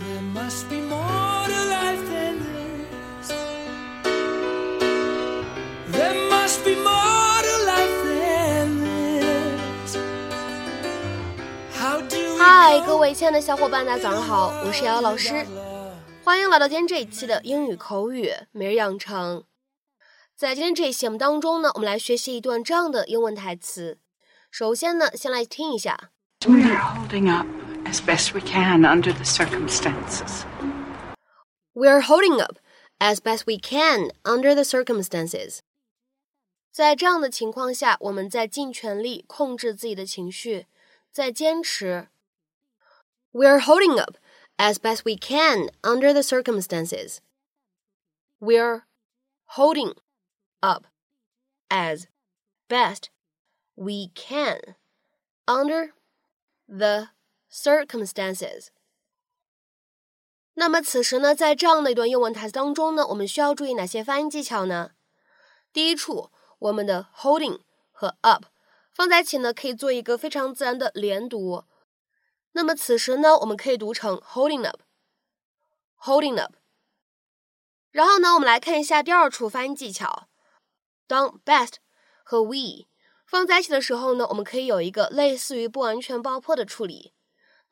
there must be more to life than this. There must be more to life than this. Hi 各位亲爱的小伙伴大家早上好我是瑶瑶老师。欢迎来到今天这一期的英语口语每日养成。在今天这一期节目当中呢我们来学习一段这样的英文台词。首先呢先来听一下。as best we can under the circumstances. We're holding up as best we can under the circumstances. 在这样的情况下，我们在尽全力控制自己的情绪，在坚持。We're holding up as best we can under the circumstances. We're holding up as best we can under the circumstances. 那么此时呢，在这样的一段英文台词当中呢，我们需要注意哪些发音技巧呢？第一处，我们的 holding 和 up 放在一起呢，可以做一个非常自然的连读。那么此时呢，我们可以读成 holding up，holding up。然后呢，我们来看一下第二处发音技巧。当 best 和 we 放在一起的时候呢，我们可以有一个类似于不完全爆破的处理。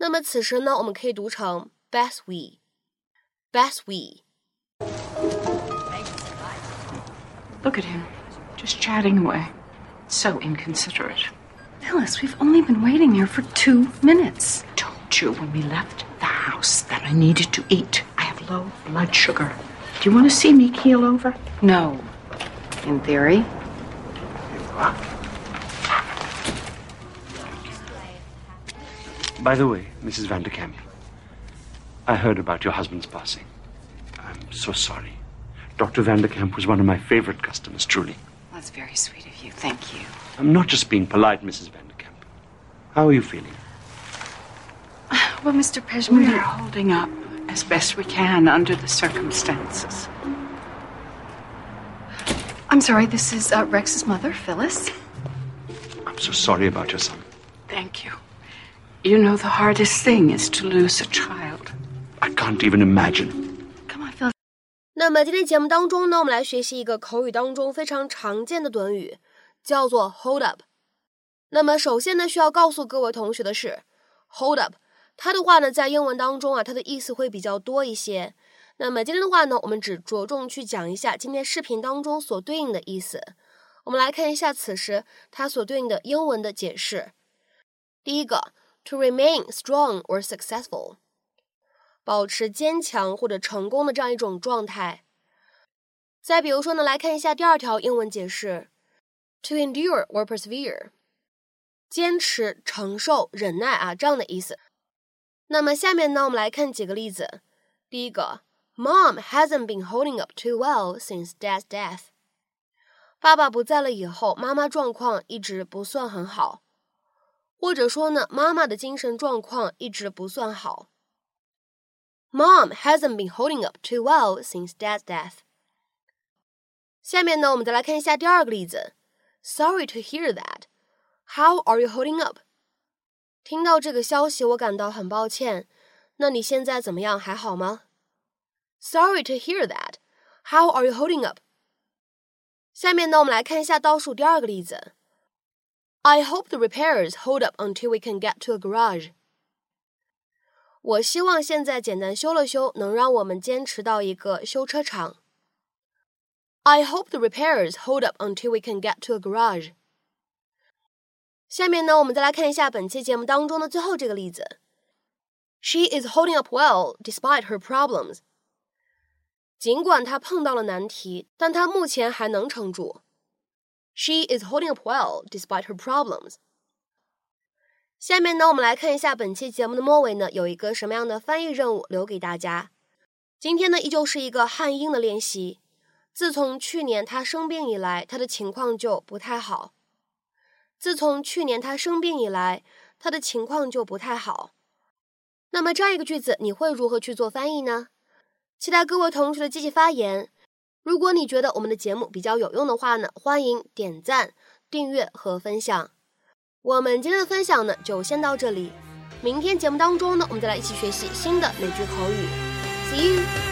那么此时呢，我们可以读成 best we，best we。 Look at him, just chatting away. So inconsiderate. Phyllis, we've only been waiting here for two minutes. Told you when we left the house that I needed to eat. I have low blood sugar. Do you want to see me keel over? No. In theory. By the way, Mrs. Vanderkamp, I heard about your husband's passing. I'm so sorry. Dr. Vanderkamp was one of my favorite customers, truly. That's very sweet of you. Thank you. I'm not just being polite, Mrs. Vanderkamp. How are you feeling? Well, Mr. Pejman, we are holding up as best we can under the circumstances. I'm sorry, this is uh, Rex's mother, Phyllis. I'm so sorry about your son. Thank you. You know, the hardest thing is to lose a child. I can't even imagine. Come on, Phyllis. 那么今天节目当中呢，我们来学习一个口语当中非常常见的短语，叫做 hold up。那么首先呢，需要告诉各位同学的是，hold up，它的话呢，在英文当中啊，它的意思会比较多一些。那么今天的话呢，我们只着重去讲一下今天视频当中所对应的意思。我们来看一下此时它所对应的英文的解释。第一个，to remain strong or successful。保持坚强或者成功的这样一种状态。再比如说呢，来看一下第二条英文解释：to endure or persevere，坚持、承受、忍耐啊这样的意思。那么下面呢，我们来看几个例子。第一个，Mom hasn't been holding up too well since Dad's death。爸爸不在了以后，妈妈状况一直不算很好，或者说呢，妈妈的精神状况一直不算好。Mom hasn't been holding up too well since Dad's death. 下面呢，我们再来看一下第二个例子。Sorry to hear that. How are you holding up? 听到这个消息，我感到很抱歉。那你现在怎么样？还好吗？Sorry to hear that. How are you holding up? 下面呢，我们来看一下倒数第二个例子。I hope the repairs hold up until we can get to a garage. 我希望现在简单修了修，能让我们坚持到一个修车厂。I hope the repairs hold up until we can get to a garage. 下面呢，我们再来看一下本期节目当中的最后这个例子。She is holding up well despite her problems. 尽管她碰到了难题，但她目前还能撑住。 She is holding up well despite her problems. 下面呢，我们来看一下本期节目的末尾呢，有一个什么样的翻译任务留给大家。今天呢，依旧是一个汉英的练习。自从去年他生病以来，他的情况就不太好。自从去年他生病以来，他的情况就不太好。那么这样一个句子，你会如何去做翻译呢？期待各位同学的积极发言。如果你觉得我们的节目比较有用的话呢，欢迎点赞、订阅和分享。我们今天的分享呢，就先到这里。明天节目当中呢，我们再来一起学习新的美剧口语。See you.